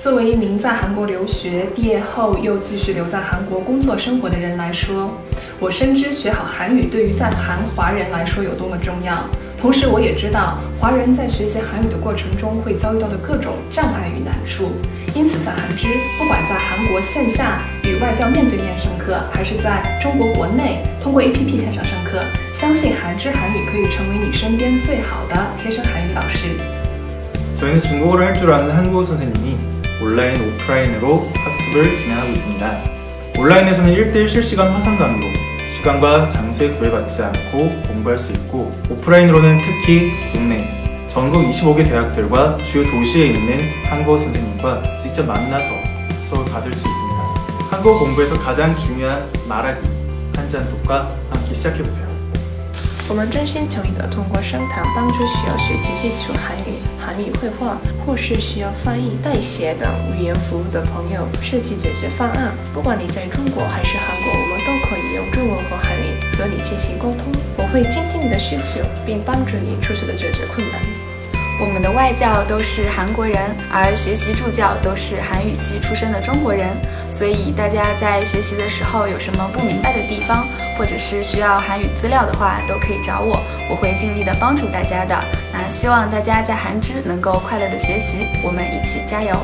作为一名在韩国留学、毕业后又继续留在韩国工作生活的人来说，我深知学好韩语对于在韩华人来说有多么重要。同时，我也知道华人在学习韩语的过程中会遭遇到的各种障碍与难处。因此，在韩知，不管在韩国线下与外教面对面上课，还是在中国国内通过 APP 线上上课，相信韩知韩语可以成为你身边最好的贴身韩语导师。 저희는 중국어를 할 줄 아는 한국어 선생님이 온라인, 오프라인으로 학습을 진행하고 있습니다. 온라인에서는 1대1 실시간 화상 강의로 시간과 장소에 구애받지 않고 공부할 수 있고 오프라인으로는 특히 국내 전국 25개 대학들과 주요 도시에 있는 한국어 선생님과 직접 만나서 수업을 받을 수 있습니다. 한국어 공부에서 가장 중요한 말하기, 한자독과 함께 시작해보세요. 我们真心诚意地通过商谈帮助需要学习基础韩语、韩语绘画或是需要翻译、代写等语言服务的朋友设计解决方案。不管你在中国还是韩国，我们都可以用中文和韩语和你进行沟通。我会倾听你的需求，并帮助你出色的解决困难。我们的外教都是韩国人，而学习助教都是韩语系出身的中国人，所以大家在学习的时候有什么不明白的地方，或者是需要韩语资料的话，都可以找我，我会尽力的帮助大家的。那希望大家在韩之能够快乐的学习，我们一起加油。